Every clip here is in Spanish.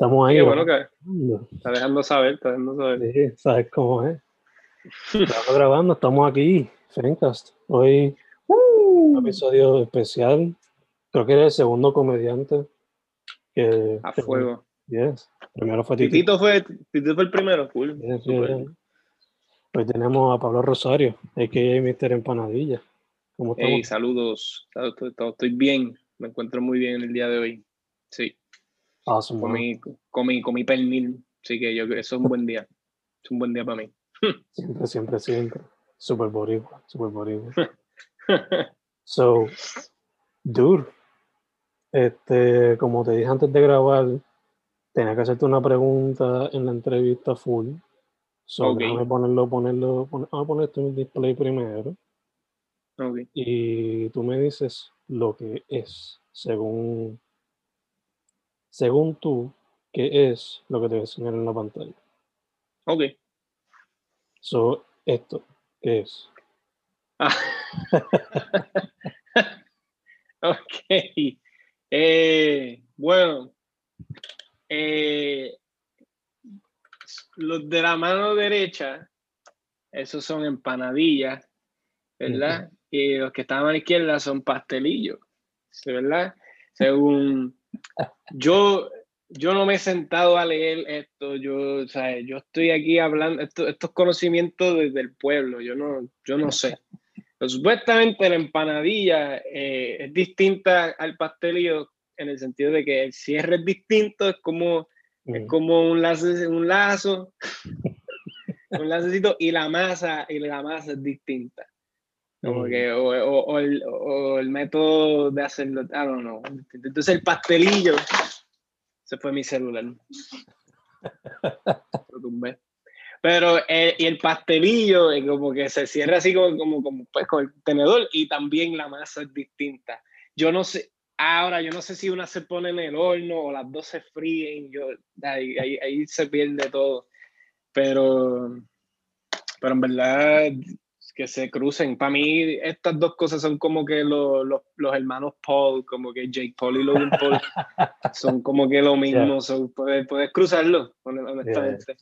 Estamos ahí. Qué bueno que está dejando saber, está dejando saber. Sí, sabes cómo es. Estamos grabando, estamos aquí, Fencast. Hoy un episodio especial. Creo que eres el segundo comediante que... A fuego. Yes. Primero fue Titi. Titito fue, Titito fue el primero, cool. Yes, yes. Hoy tenemos a Pablo Rosario, a.k.a. Mr. Empanadilla. ¿Cómo estamos? Hey, saludos. Estoy bien. Me encuentro muy bien el día de hoy. Sí, Awesome, comí, comí, comí pernil. Así que yo, eso es un buen día. Es un buen día para mí. Siempre, siempre, siempre. Super boricua, super boricua. So, dude, este, como te dije antes de grabar, tenía que hacerte una pregunta en la entrevista full. So, Ok. déjame ponerlo, ponerlo, pon- vamos a poner esto en el display primero. Ok. Y tú me dices lo que es, según, según tú, qué es lo que te voy a enseñar en la pantalla. Ok. So, esto, ¿qué es? Ah. ok. Eh, bueno. eh, los de la mano derecha, esos son empanadillas, ¿verdad? Y los que estaban a la izquierda son pastelillos, ¿sí, ¿verdad? Según yo, yo no me he sentado a leer esto, yo, o sea, yo estoy aquí hablando, esto- estos conocimientos desde el pueblo, yo no, yo no sé. Pero supuestamente la empanadilla eh, es distinta al pastelillo en el sentido de que el cierre es distinto, es como, es Mm. como un, lazo, un lazo, un lacecito, y la masa, y la masa es distinta. Como Mm. que, o, o- o el, o el método de hacerlo, I don't know. Entonces el pastelillo, se fue mi celular. Lo tumbé. Pero eh, y el pastelillo eh, como que se cierra así como, como, como, pues, con el tenedor y también la masa es distinta. Yo no sé, ahora yo no sé si una se pone en el horno o las dos se fríen, yo, ahí, ahí, ahí se pierde todo. Pero, pero en verdad que se crucen. Para mí estas dos cosas son como que los, los, los hermanos Paul, como que Jake Paul y Logan Paul, son como que lo mismo. so, puedes, puedes cruzarlo, hon- honestamente.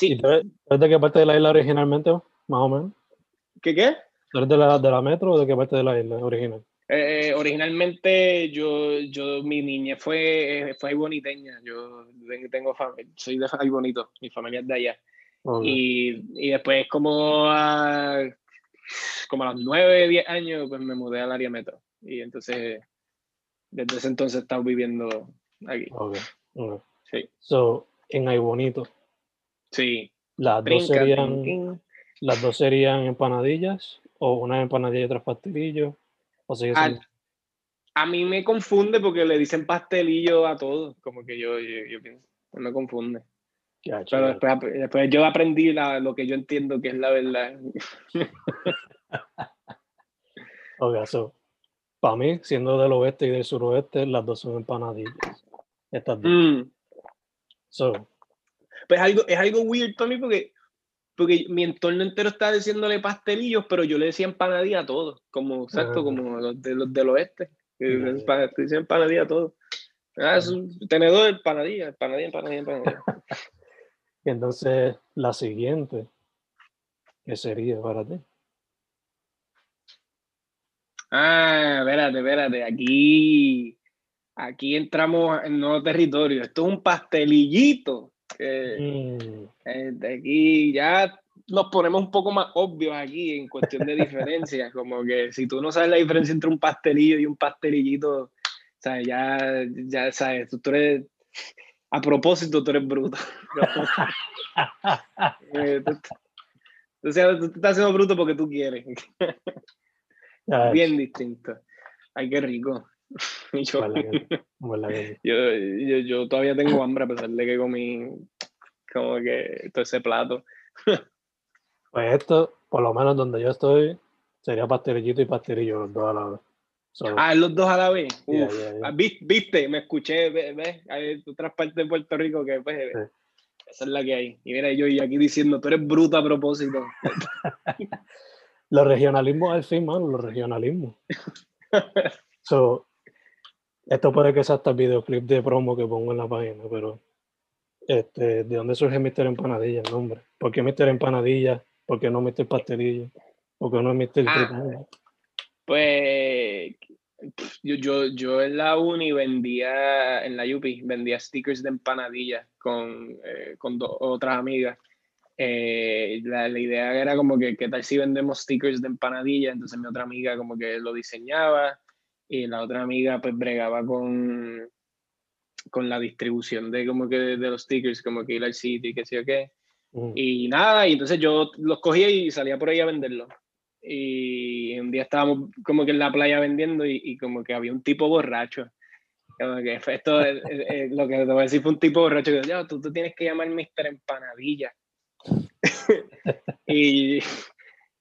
¿Y Sí, tú eres, tú eres de qué parte de la isla originalmente, más o menos? ¿qué qué? ¿Tú eres de la, de la metro o de qué parte de la isla original? Eh, originalmente yo, yo, mi niña fue, eh, fue ahí boniteña. Yo ten- tengo soy de ahí bonito, mi familia es de allá. Y, y después como a, como a los 9, 10 años, pues me mudé al área metro. Y entonces, desde ese entonces he estado viviendo aquí. Ok, ok. Sí, So, en Aybonito, sí. las dos serían, las dos serían empanadillas, o una empanadilla y otras pastelillos, o sigue Ah, A mí me confunde porque le dicen pastelillo a todo. Como que yo, yo, yo pienso, me confunde. Gacho, Pero después, después yo aprendí la- lo que yo entiendo que es la verdad. Ok, so, para mí, siendo del oeste y del suroeste, las dos son empanadillas. Estas dos. Mm. So, Pues algo, es algo weird para mí porque porque mi entorno entero estaba diciéndole pastelillos, pero yo le decía empanadilla a todos, como exacto, Ah. como los, de, los del oeste. que Ya, ya. empa- te dicen empanadilla a todos. Ah, es un tenedor de empanadilla, empanadilla, empanadilla, empanadilla. Y entonces la siguiente, ¿qué sería para ti? Ah, espérate, espérate, aquí, aquí entramos en nuevo territorio. Esto es un pastelillito. que, Mm, eh, de aquí ya nos ponemos un poco más obvios aquí en cuestión de diferencias. como que si tú no sabes la diferencia entre un pastelillo y un pastelillito, ¿sabes? Ya, ya sabes, tú, tú eres. A propósito, tú eres bruto. Eh, tú- o sea, tú te estás haciendo bruto porque tú quieres. Bien distinto. Ay, qué rico. Yo, yo, yo, yo todavía tengo hambre a pesar de que comí como que todo ese plato. Pues esto, por lo menos donde yo estoy, sería pastelillito y pastelillo los dos a la vez. So, Ah, los dos a la vez. Yeah, Uf. yeah, yeah. Ah, vi- Viste, me escuché, ve- ves, hay otras partes de Puerto Rico que pues, esa es la que hay. Y mira, yo y aquí diciendo, tú eres bruta a propósito. los regionalismos al fin, mano, los regionalismos. So, esto puede que sea hasta el videoclip de promo que pongo en la página, pero este, ¿de dónde surge Mr. Empanadilla el nombre? ¿Por qué Mr. Empanadilla? ¿Por qué no Mr. Pastelillo? ¿Por qué no Mr. Ah. Pues yo, yo, yo en la uni vendía, en la UPI, vendía stickers de empanadilla con, eh, con dos otras amigas. Eh, la, la idea era como que, ¿qué tal si vendemos stickers de empanadilla? Entonces mi otra amiga como que lo diseñaba y la otra amiga pues bregaba con, con la distribución de como que de, de los stickers, como que ir al sitio y qué sé yo qué. Mm. Y nada, y entonces yo los cogía y salía por ahí a venderlos. Y un día estábamos como que en la playa vendiendo y, y como que había un tipo borracho. Como que esto, eh, eh, lo que te voy a decir fue un tipo borracho que "Ya, tú, tú tienes que llamar Mr. Empanadilla. y,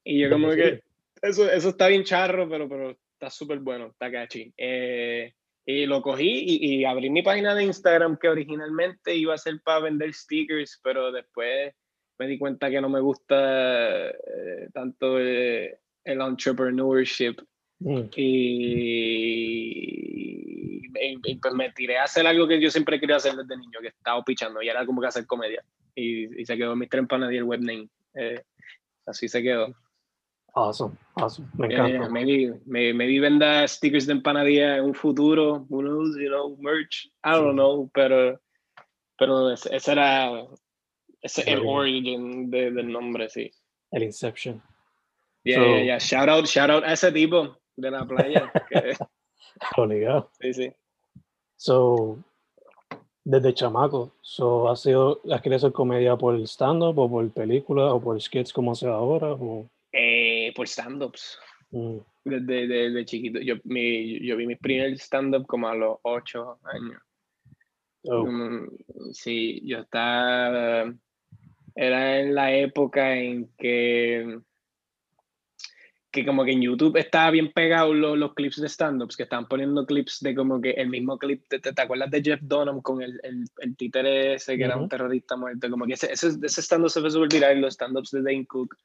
y yo como que, eso, eso está bien charro, pero, pero está súper bueno, está catchy. Eh, y lo cogí y, y abrí mi página de Instagram que originalmente iba a ser para vender stickers, pero después me di cuenta que no me gusta eh, tanto eh, el entrepreneurship Mm. y, y- y, pues me tiré a hacer algo que yo siempre quería hacer desde niño, que estaba pichando y era como que hacer comedia. Y, y se quedó Mr. Empanadilla el webname. Eh, así se quedó. Awesome, awesome. Me Eh, encanta. maybe, maybe, maybe venda stickers de empanadilla en un futuro, who knows, you know, merch, I don't know, pero, pero ese era ese, el origin de- del nombre, sí. El Inception. Yeah, So- yeah, yeah. Shout out, shout out a ese tipo de la playa. que- Obligado. sí, sí. So, desde chamaco, so, ¿has, sido, ¿has querido hacer comedia por stand-up o por película o por skits como sea ahora? O, Eh, por stand-ups. mm, Desde, desde chiquito. Yo, mi, yo vi mi primer stand-up como a los ocho años. oh, Mm, Sí, yo estaba. Era en la época en que. Que como que en YouTube estaba bien pegado los, los clips de stand-ups, que estaban poniendo clips de como que el mismo clip. ¿Te, te, te acuerdas de Jeff Dunham con el, el, el títere ese que era un terrorista muerto? Como que ese, ese, ese stand-up se fue súper viral, los stand-ups de Dane Cook.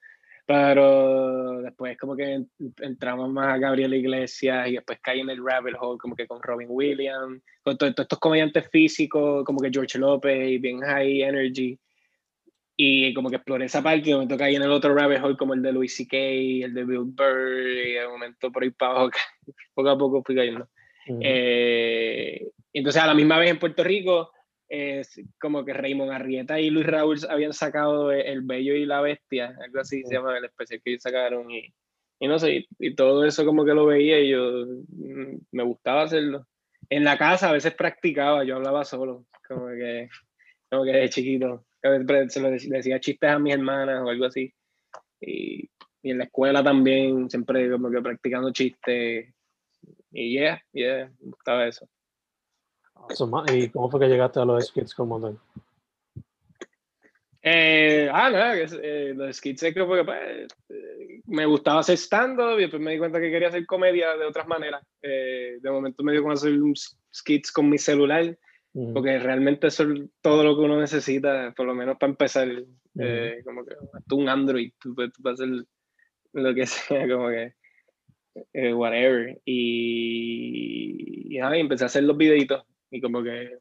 Pero después como que en- entramos más a Gabriel Iglesias y después caí en el rabbit hole como que con Robin Williams, con to- todos estos comediantes físicos como que George López y bien high energy. Y como que exploré esa parte y de momento caí en el otro rabbit hole como el de Louis C.K., el de Bill Burr, y de momento por ahí para abajo, poco a poco fui cayendo. mm, Eh, entonces, a la misma vez en Puerto Rico, es como que Raymond Arrieta y Luis Raúl habían sacado El Bello y la Bestia, algo así se llama el especial que ellos sacaron. Y, y no sé, y, y todo eso como que lo veía y yo mm, me gustaba hacerlo. En la casa a veces practicaba, yo hablaba solo, como que, como que de chiquito. A veces se lo decía, decía chistes a mis hermanas o algo así. Y, y en la escuela también, siempre como que practicando chistes. Y yeah, yeah, me gustaba eso. ¿Y cómo fue que llegaste a los skits como tal? Eh, ah, es, eh, los skits es que porque, pues, eh, me gustaba hacer stand-up y después me di cuenta que quería hacer comedia de otras maneras. Eh, de momento me dio con hacer un skits con mi celular, Mm, porque realmente eso es todo lo que uno necesita, por lo menos para empezar. eh, como que tú un Android, tú, puedes hacer lo que sea, como que eh, whatever. Y, y, empecé a hacer los videitos y como que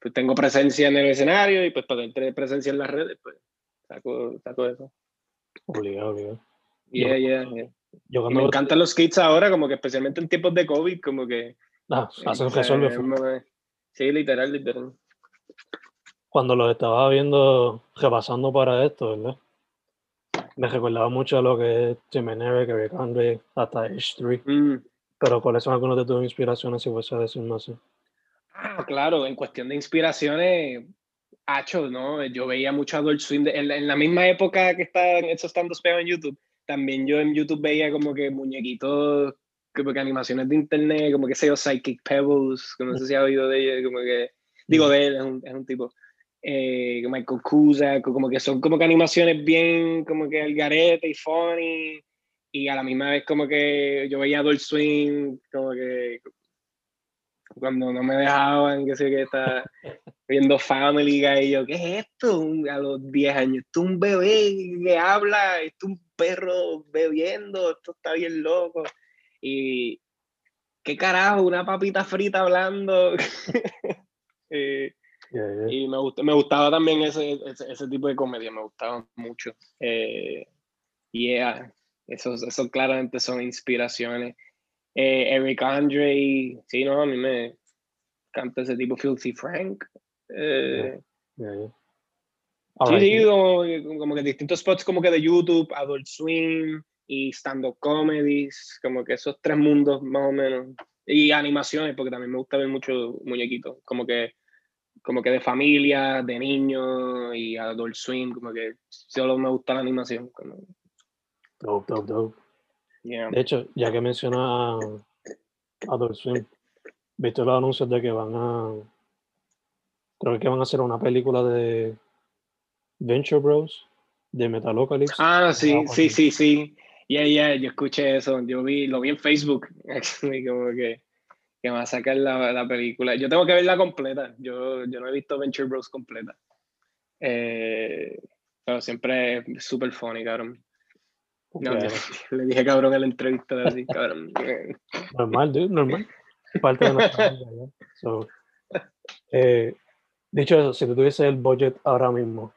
pues, tengo presencia en el escenario y pues para tener presencia en las redes, pues saco, saco eso. Obligado, obligado. Yeah, yeah, yeah. Yo me encantan los kits ahora, como que especialmente en tiempos de COVID, como que... Ah, hacen resolver. Sí, literal, literal. Cuando los estaba viendo, repasando para esto, ¿verdad? Me recordaba mucho a lo que es Jim Eric, Eric Andre, hasta H3. Mm. Pero ¿cuáles son algunas de tus inspiraciones, si decir no sé? Ah, claro, en cuestión de inspiraciones, Hacho, ¿no? Yo veía mucho Adult Swim en, la misma época que estaban esos tantos peos en YouTube. También yo en YouTube veía como que muñequitos como que animaciones de internet, como que sé yo, Psychic Pebbles, que no sé si ha oído de ella, como que, digo de él, es un, es un tipo, eh, Michael Cusack, como que son como que animaciones bien, como que el garete y funny, y a la misma vez como que yo veía Adult Swing, como que cuando no me dejaban, que sé que está viendo Family Guy, y yo, ¿qué es esto? A los 10 años, esto es un bebé que habla, esto es un perro bebiendo, esto está bien loco. Y qué carajo, una papita frita hablando. Eh, y me, me gustaba también ese, ese, tipo de comedia, me gustaba mucho. Eh, y yeah, esos, esos claramente son inspiraciones. Eh, Eric Andre, sí, no, a mí me encanta ese tipo, Filthy Frank. Eh, sí, sí, como, como, que distintos spots como que de YouTube, Adult Swim, y stand-up comedies, como que esos tres mundos más o menos. Y animaciones, porque también me gusta ver mucho muñequitos, como que, como que de familia, de niños y adult swing, como que solo me gusta la animación. Como... Dope, dope, dope. De hecho, ya que menciona Adult Swim, ¿viste los anuncios de que van a. Creo que van a hacer una película de Venture Bros. de Metalocalypse. Ah, sí, sí, sí, sí. Yeah, yeah, yo escuché eso, yo vi, lo vi en Facebook, como que, que me va a sacar la, la, película. Yo tengo que verla completa, yo, yo no he visto Venture Bros completa. Eh, pero siempre es súper funny, cabrón. le dije cabrón en la entrevista de así, cabrón. normal, dude, normal. Parte de nuestra vida, so, eh, dicho eso, si tú tuviese el budget ahora mismo,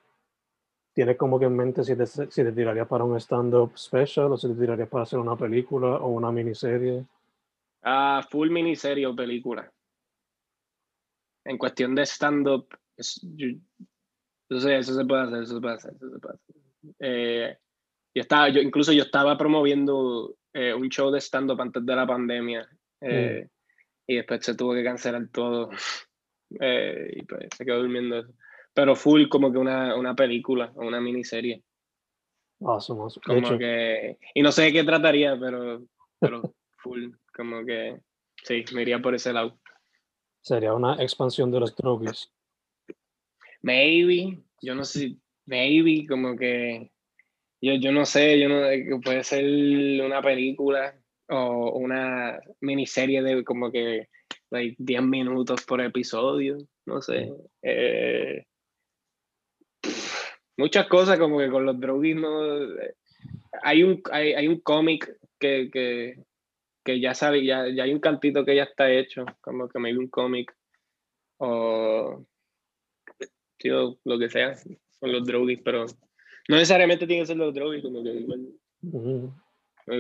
¿Tienes como que en mente si te, si te tirarías para un stand-up special o si te tirarías para hacer una película o una miniserie? Ah, full miniserie o película. En cuestión de stand-up, sé, eso se puede hacer, eso se puede hacer, eso se puede hacer. Eh, yo estaba, yo, incluso yo estaba promoviendo eh, un show de stand-up antes de la pandemia eh, mm. y después se tuvo que cancelar todo y pues se quedó durmiendo eso pero full como que una, una película o una miniserie. Awesome, Como que, y no sé de qué trataría, pero, pero full, como que sí, me iría por ese lado. Sería una expansión de los drogues. Maybe, yo no sé, maybe, como que yo, yo no sé, yo no puede ser una película o una miniserie de como que like, 10 minutos por episodio, no sé. Eh, muchas cosas como que con los droguis hay un hay, hay un cómic que, que, que, ya sabe ya, ya hay un cantito que ya está hecho como que me un cómic o tío, lo que sea con los droguis pero no necesariamente tiene que ser los droguis como que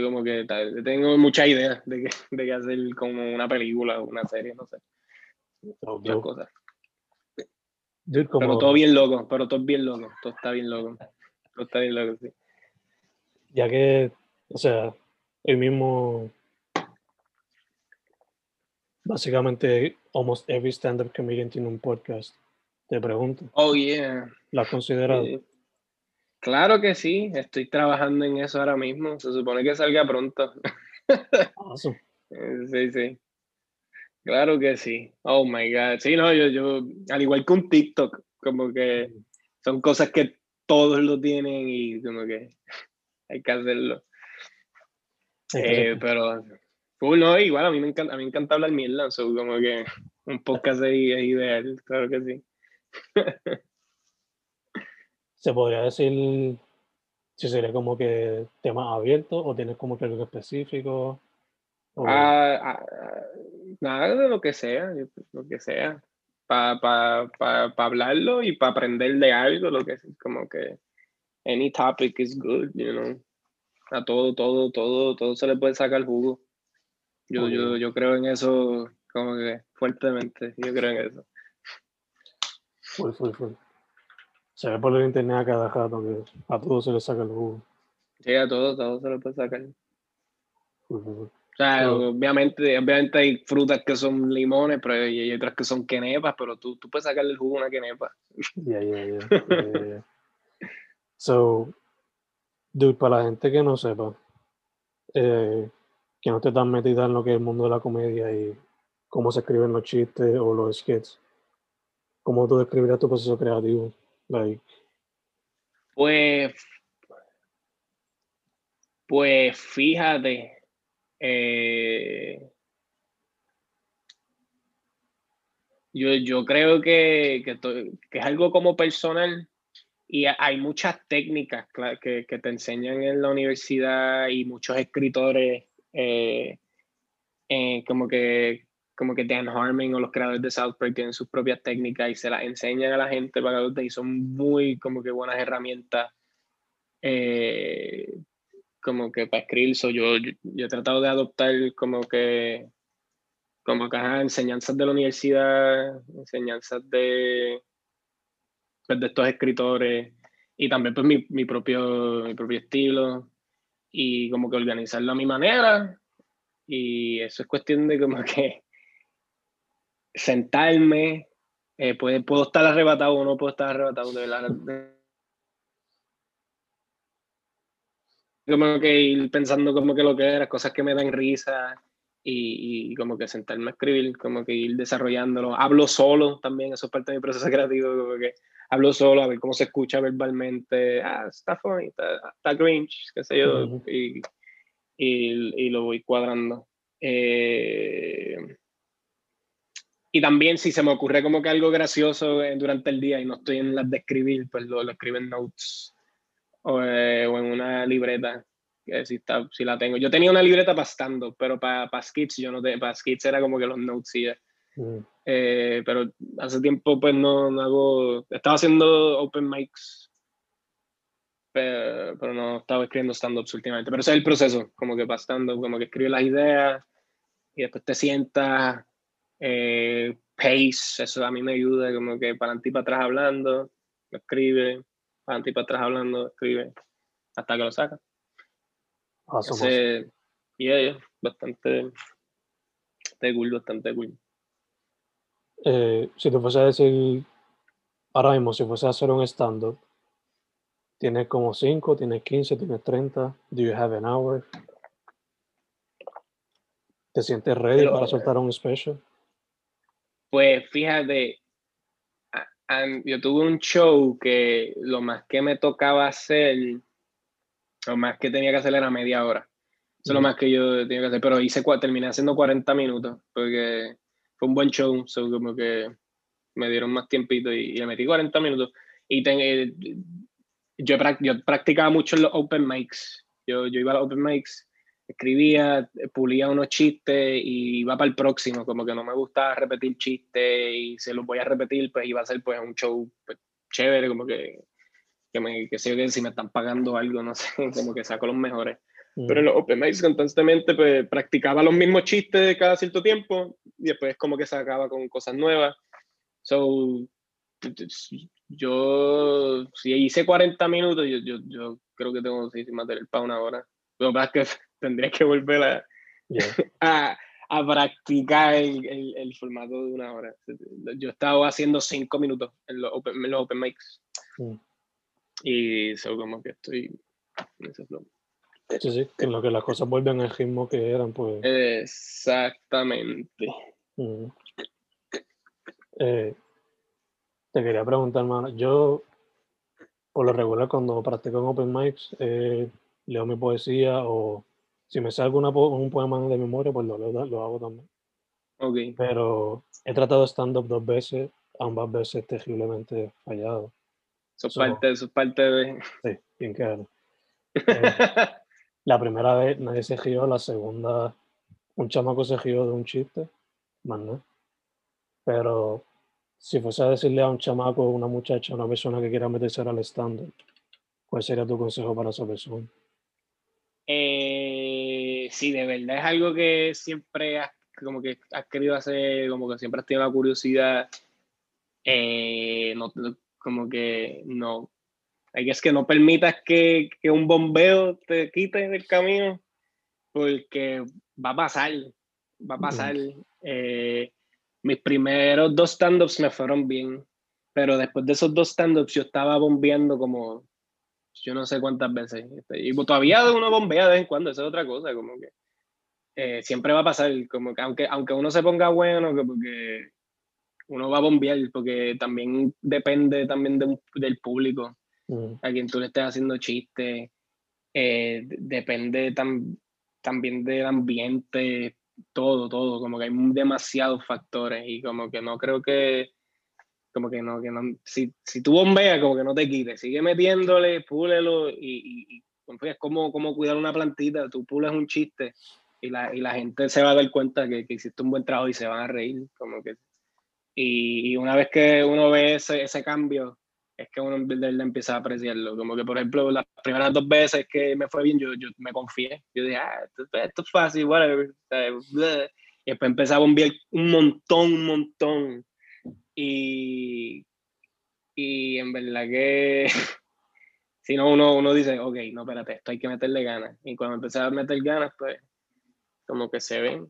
como que tengo muchas ideas de que, de que hacer como una película o una serie no sé muchas cosas pero todo bien loco, pero todo bien loco, todo está bien loco. Todo está bien loco, sí. Ya que, o sea, el mismo, básicamente, almost every stand-up comedian tiene un podcast. Te pregunto. Oh, yeah. ¿Lo has considerado? Claro que sí, estoy trabajando en eso ahora mismo. Se supone que salga pronto. Awesome. Sí, sí. Claro que sí. Oh my God. Sí, no, yo, yo, al igual que un TikTok, como que son cosas que todos lo tienen y como que hay que hacerlo. Eh, pero, no, igual a mí me encanta, a mí me encanta hablar mierda, so, como que un podcast ahí es ideal, claro que sí. se podría decir si sería como que temas abiertos o tienes como que algo específico. Ah, ah, nada de lo que sea, lo que sea. Para pa, pa, hablarlo y para aprender de algo, lo que es como que any topic is good, you know. A todo, todo, todo, todo se le puede sacar jugo. Yo, yo, yo creo en eso como que fuertemente, yo creo en eso. Full, full, full. Se ve por el internet a cada rato que a todos se le saca el jugo. Sí, a todos, a todos se le puede sacar. O sea, obviamente, obviamente hay frutas que son limones, pero hay otras que son quenepas, pero tú, tú puedes sacarle el jugo a una quenepa. Ya, ya, ya. So, dude, para la gente que no sepa, eh, que no esté tan metida en lo que es el mundo de la comedia y cómo se escriben los chistes o los skits, ¿cómo tú describirías tu proceso creativo? Pues, pues fíjate, eh, yo, yo creo que, que, es algo como personal y hay muchas técnicas que, que, te enseñan en la universidad y muchos escritores eh, eh, como que como que Dan Harmon o los creadores de South Park tienen sus propias técnicas y se las enseñan a la gente para que y son muy como que buenas herramientas eh, como que para escribir. yo, yo, he tratado de adoptar como que como que enseñanzas de la universidad, enseñanzas de, pues, de estos escritores y también pues mi, mi, propio, mi propio estilo y como que organizarlo a mi manera y eso es cuestión de como que sentarme, eh, puedo estar arrebatado o no puedo estar arrebatado, de verdad. Como que ir pensando como que lo que era, cosas que me dan risa y, y, como que sentarme a escribir, como que ir desarrollándolo. Hablo solo también, eso es parte de mi proceso creativo, como que hablo solo a ver cómo se escucha verbalmente. Ah, está funny, está, está cringe, qué sé yo, y, y, y, lo voy cuadrando. Eh, y también si se me ocurre como que algo gracioso eh, durante el día y no estoy en las de escribir, pues lo, lo escribo en notes o, eh, o, en una libreta, que si, está, si la tengo. Yo tenía una libreta para stand pero para, para skits yo no tenía, para skits era como que los notes y mm. eh, pero hace tiempo pues no, no, hago, estaba haciendo open mics, pero, pero no estaba escribiendo stand-ups últimamente. Pero ese es el proceso, como que para stand-up, como que escribes las ideas y después te sientas eh, pace, eso a mí me ayuda, como que para adelante y para atrás hablando, escribe, para adelante y para atrás hablando, escribe, hasta que lo saca. y yeah, bastante, bastante cool, bastante cool. Eh, si te fuese a decir, ahora mismo, si fuese a hacer un stand-up, tienes como 5, tienes 15, tienes 30, do you have an hour? ¿Te sientes ready para soltar un special? Pues fíjate, yo tuve un show que lo más que me tocaba hacer, lo más que tenía que hacer era media hora. Eso es lo más que yo tenía que hacer, pero hice, terminé haciendo 40 minutos, porque fue un buen show, so como que me dieron más tiempito y, le metí 40 minutos. Y eh, yo, yo practicaba mucho en los open mics. Yo, yo iba a los open mics escribía, pulía unos chistes y iba para el próximo, como que no me gusta repetir chistes y se los voy a repetir, pues iba a ser pues un show pues, chévere, como que, que, me, que sé que si me están pagando algo, no sé, como que saco los mejores. Mm. Pero en los open mics constantemente pues practicaba los mismos chistes cada cierto tiempo y después como que sacaba con cosas nuevas. So, yo, si hice 40 minutos, yo, yo, yo creo que tengo sí, material para una hora. Lo que pasa es que tendría que volver a, a, a, practicar el, el, formato de una hora. Yo estaba haciendo cinco minutos en los open, en los open mics. Mm. Y eso como que estoy en ese flow. Sí, sí, en lo que las cosas vuelven al ritmo que eran, pues. Exactamente. Mm. Eh, te quería preguntar, hermano, yo por lo regular cuando practico en open mics, eh, leo mi poesía o si me sale un poema de memoria, pues lo, lo, hago también. Okay. Pero he tratado stand-up dos veces, ambas veces terriblemente fallado. Eso es parte, eso es parte de... Sí, bien claro. Eh, la primera vez nadie se rió, la segunda un chamaco se rió de un chiste, más no. Pero si fuese a decirle a un chamaco, una muchacha, una persona que quiera meterse al estándar, ¿cuál sería tu consejo para esa persona? Eh, sí, de verdad es algo que siempre has, como que has querido hacer, como que siempre has tenido la curiosidad. Eh, no, como que no, es que no permitas que, que, un bombeo te quite del camino, porque va a pasar, va a pasar. Eh, mis primeros dos stand-ups me fueron bien, pero después de esos dos stand-ups yo estaba bombeando como yo no sé cuántas veces. Este, y todavía uno bombea de vez en cuando, eso es otra cosa, como que eh, siempre va a pasar, como que aunque, aunque uno se ponga bueno, que porque uno va a bombear, porque también depende también del público, mm. a quien tú le estés haciendo chistes, eh, depende también del ambiente, todo, todo, como que hay demasiados factores y como que no creo que como que no, que no, si, si tú bombeas, como que no te quites, sigue metiéndole, púlelo y, y, es como, como cuidar una plantita, tú pules un chiste y la, y la gente se va a dar cuenta que, que, hiciste un buen trabajo y se van a reír, como que, y, y una vez que uno ve ese, ese cambio, es que uno le empieza a apreciarlo, como que por ejemplo las primeras dos veces que me fue bien, yo, yo me confié, yo dije, ah, esto, esto es fácil, whatever, y después empecé a bombear un montón, un montón, y, y en verdad que si no, uno, uno dice, ok, no, espérate, esto hay que meterle ganas. Y cuando empecé a meter ganas, pues como que se ven.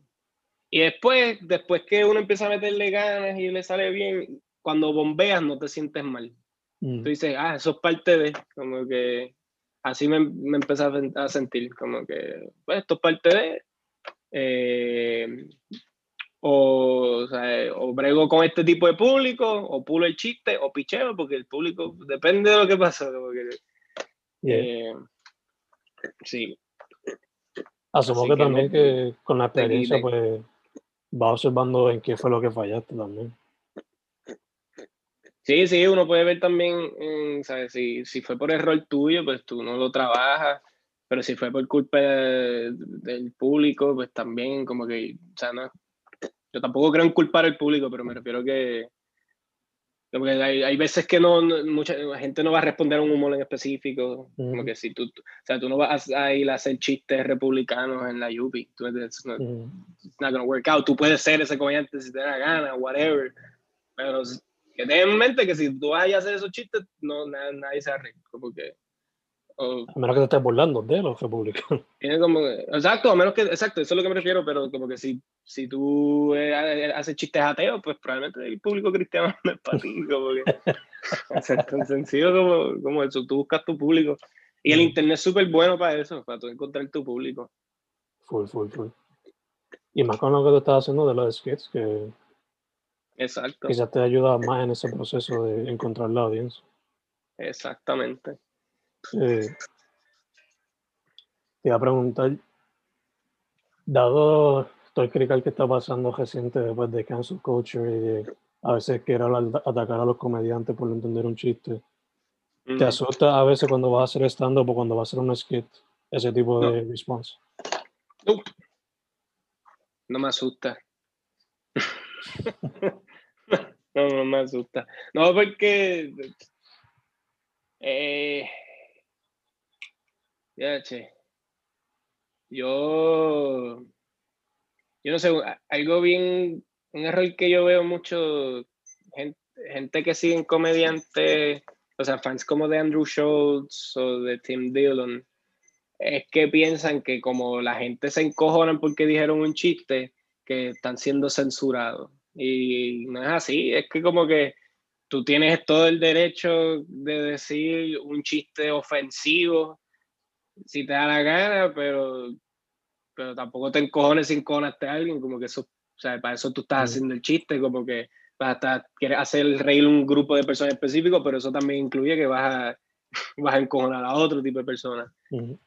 Y después, después que uno empieza a meterle ganas y le sale bien, cuando bombeas no te sientes mal. Mm. Tú dices, ah, eso es parte de, como que así me, me empecé a, sentir, como que, pues esto es parte de, eh, o, o, sea, o brego con este tipo de público, o pulo el chiste, o picheo, porque el público depende de lo que pasa. Eh, sí. Asumo que, también que con la experiencia, pues va observando en qué fue lo que fallaste también. Sí, sí, uno puede ver también, ¿sabes? Si, si fue por error tuyo, pues tú no lo trabajas, pero si fue por culpa del público, pues también como que, o sea, no, yo tampoco creo en culpar al público, pero me refiero que, hay, hay, veces que no, mucha gente no va a responder a un humor en específico. Como que si tú, o sea, tú no vas a ir a hacer chistes republicanos en la UPI. Tú, it's, not, not gonna work out. Tú puedes ser ese comediante si te da gana, whatever. Pero que ten en mente que si tú vas a hacer esos chistes, no, nadie, nadie se arregla. Como a menos que te estés burlando de los republicanos. como, exacto, a menos que, exacto, eso es lo que me refiero, pero como que si, si tú eh, haces chistes ateos, pues probablemente el público cristiano no es para ti, como que, es tan sencillo como, como eso, tú buscas tu público. Y el mm. internet es súper bueno para eso, para tú encontrar tu público. Full, full, full. Y más con lo que tú estás haciendo de los skits, que Exacto. quizás te ayuda más en ese proceso de encontrar la audiencia. Exactamente. Eh, te iba a preguntar, dado todo el crical que está pasando reciente después de cancel culture y de a veces quiere atacar a los comediantes por no entender un chiste, ¿te asusta a veces cuando vas a hacer stand-up o cuando vas a hacer un skit ese tipo de response? No. no me asusta. no, no me asusta. No, porque eh, ya, che. Yo, yo no sé, algo bien, un error que yo veo mucho, gente, que siguen comediantes, o sea, fans como de Andrew Schultz o de Tim Dillon, es que piensan que como la gente se encojonan porque dijeron un chiste, que están siendo censurados. Y no es así, es que como que tú tienes todo el derecho de decir un chiste ofensivo si te da la gana, pero, pero tampoco te encojones sin encojonaste a alguien, como que eso, o sea, para eso tú estás haciendo el chiste, como que vas a estar, quieres hacer reír un grupo de personas específicos, pero eso también incluye que vas a, vas a encojonar a otro tipo de personas.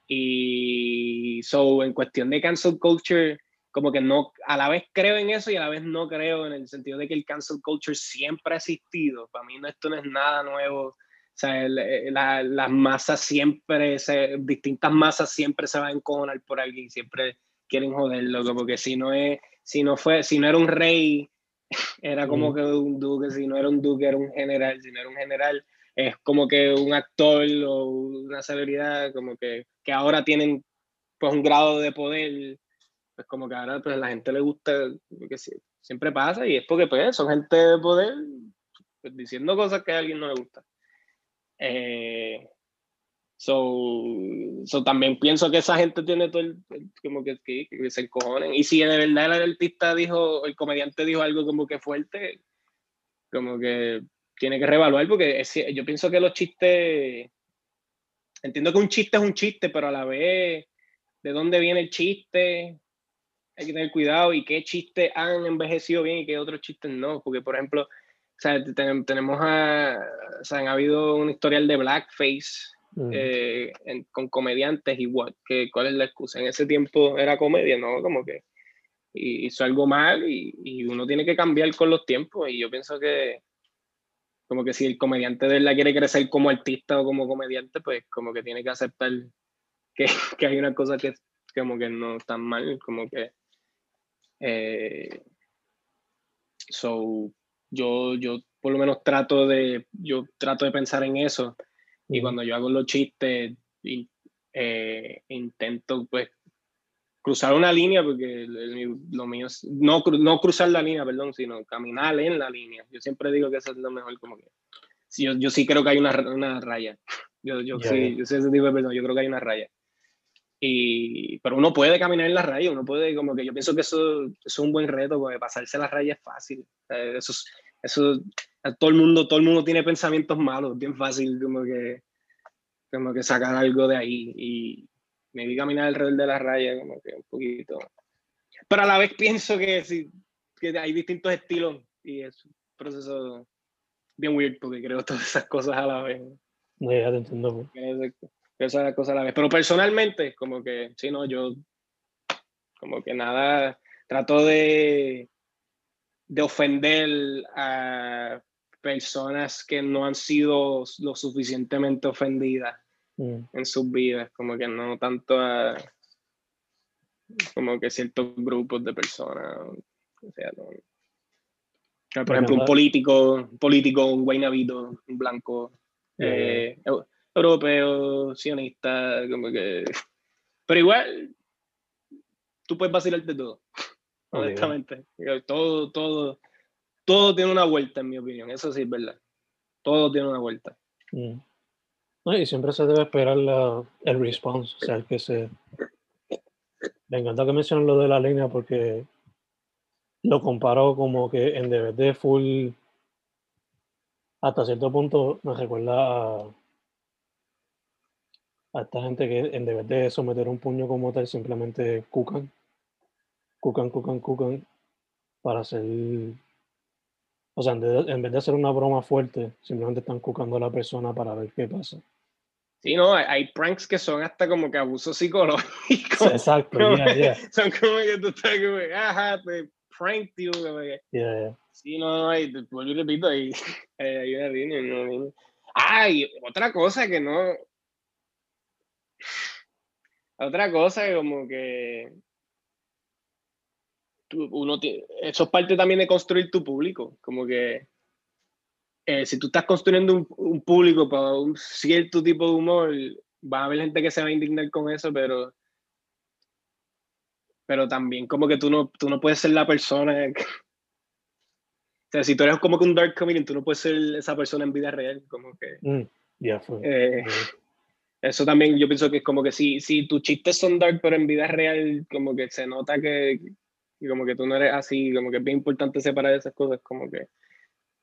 Y so, en cuestión de cancel culture, como que no, a la vez creo en eso y a la vez no creo en el sentido de que el cancel culture siempre ha existido. Para mí no, esto no es nada nuevo sea, las masas siempre, se, distintas masas siempre se van a encojonar por alguien, siempre quieren joderlo, porque si no es, si no fue, si no era un rey, era como que un duque, si no era un duque, era un general, si no era un general, es como que un actor o una celebridad, como que, que ahora tienen pues un grado de poder, pues como que ahora pues a la gente le gusta, porque siempre pasa y es porque pues son gente de poder pues, diciendo cosas que a alguien no le gusta. Eh, so, so, también pienso que esa gente tiene todo el, como que, que, se encojonen. Y si de verdad el artista dijo, el comediante dijo algo como que fuerte, como que tiene que revaluar porque yo pienso que los chistes, entiendo que un chiste es un chiste, pero a la vez, ¿de dónde viene el chiste? Hay que tener cuidado y qué chistes han envejecido bien y qué otros chistes no. Porque, por ejemplo, tenemos a, o sea, han habido un historial de blackface eh, con comediantes igual, que cuál es la excusa. En ese tiempo era comedia, ¿no? Como que hizo algo mal y, y, uno tiene que cambiar con los tiempos y yo pienso que como que si el comediante de verdad quiere crecer como artista o como comediante, pues como que tiene que aceptar que, que hay una cosa que como que no están mal, como que eh, so yo, yo por lo menos trato de, yo trato de pensar en eso y cuando yo hago los chistes eh, intento pues cruzar una línea porque lo mío es no, no cruzar la línea, perdón, sino caminar en la línea. Yo siempre digo que eso es lo mejor como que yo, yo sí creo que hay una, una raya. Yo, yo, sí, yo sé ese tipo de persona, yo creo que hay una raya. Y, pero uno puede caminar en la raya, uno puede, como que yo pienso que eso, es un buen reto, porque pasarse la raya es fácil. Eso, eso, todo el mundo, todo el mundo tiene pensamientos malos, bien fácil como que, como que sacar algo de ahí y me vi caminar alrededor de la raya como que un poquito. Pero a la vez pienso que, sí, que hay distintos estilos y es un proceso bien weird porque creo todas esas cosas a la vez. No, ya te entiendo. Esas cosas a la vez. Pero personalmente, como que, sí, no, yo como que nada, trato de de ofender a personas que no han sido lo suficientemente ofendidas mm. en sus vidas, como que no tanto a como que ciertos grupos de personas. O sea, Por ejemplo, un político, un político, un guaynabito, un blanco, eh, europeo, sionista, como que. Pero igual, tú puedes vacilarte todo honestamente. Todo, todo, todo tiene una vuelta, en mi opinión. Eso sí es verdad. Todo tiene una vuelta. Mm. y siempre se debe esperar el response, o sea, el que se... Me encanta que mencionen lo de la línea porque lo comparo como que en DVD full, hasta cierto punto me recuerda a, a esta gente que en DVD someter un puño como tal simplemente cucan cucan, cucan, cucan, para hacer, o sea, en vez de hacer una broma fuerte, simplemente están cucando a la persona para ver qué pasa. Sí, no, hay, pranks que son hasta como que abuso psicológico. Exacto, Son como que tú estás como, ajá, te prank tío. Como que, yeah, Sí, no, no, hay, vuelvo y repito, hay, hay una línea, no, Ay, otra cosa que no. Otra cosa que como que uno eso es parte también de construir tu público, como que eh, si tú estás construyendo un, público para un cierto tipo de humor, va a haber gente que se va a indignar con eso, pero pero también como que tú no, tú no puedes ser la persona o sea, si tú eres como que un dark comedian, tú no puedes ser esa persona en vida real, como que... Mm, eh, eso también yo pienso que es como que si, si tus chistes son dark, pero en vida real, como que se nota que, como que tú no eres así, como que es bien importante separar esas cosas, como que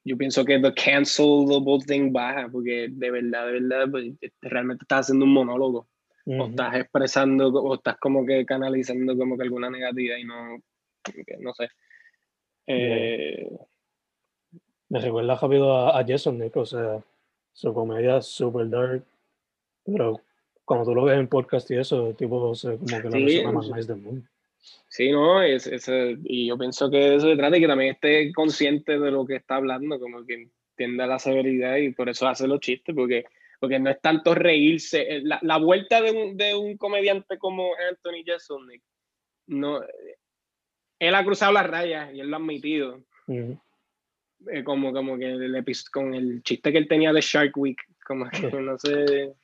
yo pienso que the cancelable thing baja, porque de verdad, de verdad, pues, realmente estás haciendo un monólogo, o estás expresando, o estás como que canalizando como que alguna negatividad y no, no sé. Eh, Me recuerda rápido a, a, Jason Nick, o sea, su comedia super dark, pero cuando tú lo ves en podcast y eso, tipo, sea, como que la persona más nice del mundo. Sí, no, es, y yo pienso que eso se trata y que también esté consciente de lo que está hablando, como que entiende la severidad y por eso hace los chistes, porque, porque no es tanto reírse. Eh, la, la vuelta de un, de un, comediante como Anthony Jeselnik, no, él ha cruzado las rayas y él lo ha admitido. Eh, como, como que el, con el chiste que él tenía de Shark Week, como que no sé,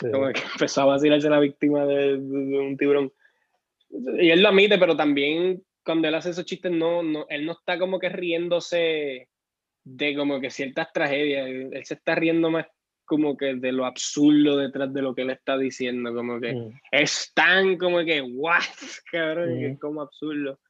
como que empezaba a vacilarse la víctima de, un tiburón. Y él lo admite, pero también cuando él hace esos chistes, no, no, él no está como que riéndose de como que ciertas tragedias, él, se está riendo más como que de lo absurdo detrás de lo que él está diciendo, como que mm. es tan como que, what, cabrón, que es como absurdo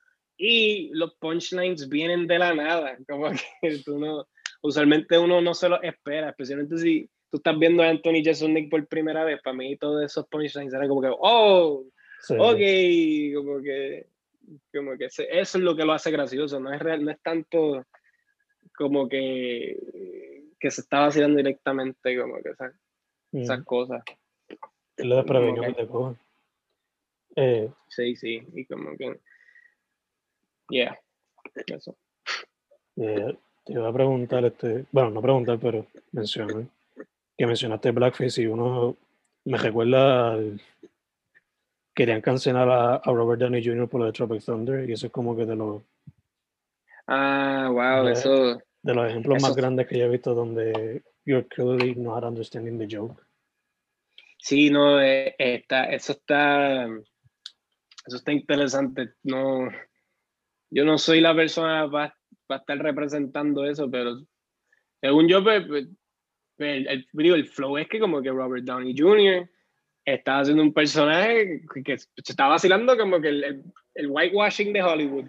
y los punchlines vienen de la nada, como que tú no, usualmente uno no se lo espera, especialmente si tú estás viendo a Anthony Jeselnik por primera vez, para mí todos esos punchlines eran como que, oh, ok, como que, como que eso es lo que lo hace gracioso, no es, real, no es tanto como que, que se estaba haciendo directamente, como que esas, esas cosas. Lo desprevenido que te cojan. Eh, sí, sí, y como que Yeah, eso. te iba a preguntar, este, bueno, no preguntar, pero mencionar que mencionaste Blackface y uno me recuerda al, querían cancelar a, Robert Downey Jr. por lo de Tropic Thunder y eso es como que de los ah wow de, eso de los ejemplos más grandes que yo he visto donde you're clearly not understanding the joke sí no eh, está eso está eso está interesante no yo no soy la persona para, estar representando eso, pero según yo, pues, pues, el, el, flow es que como que Robert Downey Jr. estaba haciendo un personaje que, se estaba vacilando como que el, el, whitewashing de Hollywood.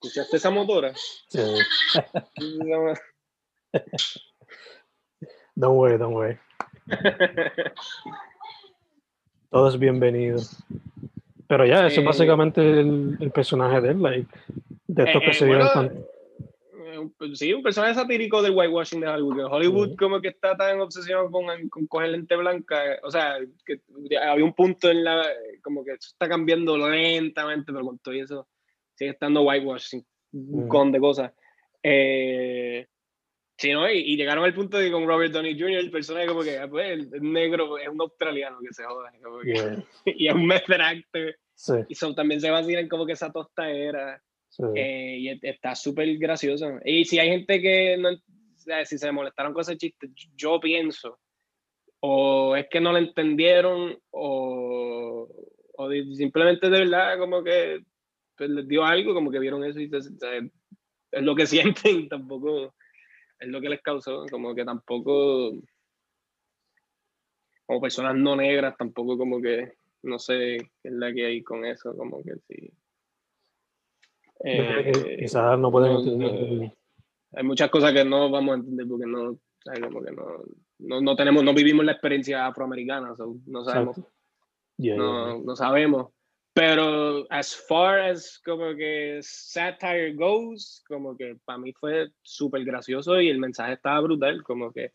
¿Escuchaste esa motora? Sí. don't worry, don't worry. Todo es bienvenido. Pero ya, eso es básicamente el, el, personaje de él, like, de estos eh, que se bueno, eh, pues Sí, un personaje satírico del whitewashing de Hollywood. Hollywood como que está tan obsesionado con, con coger lente blanca, o sea, que había un punto en la, como que está cambiando lentamente, pero con todo eso sigue estando whitewashing, un con de cosas. Eh, Sí, ¿no? Y, llegaron al punto de que con Robert Downey Jr., el personaje como que, ah, pues, el negro es un australiano que se joda. Que, y es un method actor. Sí. Y son, también se vacilan como que esa tosta era. Eh, y está súper gracioso. Y si hay gente que no, si se molestaron con ese chiste, yo pienso, o es que no lo entendieron, o, o simplemente de verdad como que pues, les dio algo, como que vieron eso y es lo que sienten, tampoco es lo que les causó, como que tampoco, como personas no negras, tampoco como que, no sé qué es la que hay con eso, como que sí. Eh, quizás no podemos entender. hay muchas cosas que no vamos a entender porque no, como que no, no, tenemos, no vivimos la experiencia afroamericana, no sabemos. no, no sabemos. Pero as far as como que satire goes, como que para mí fue súper gracioso y el mensaje estaba brutal, como que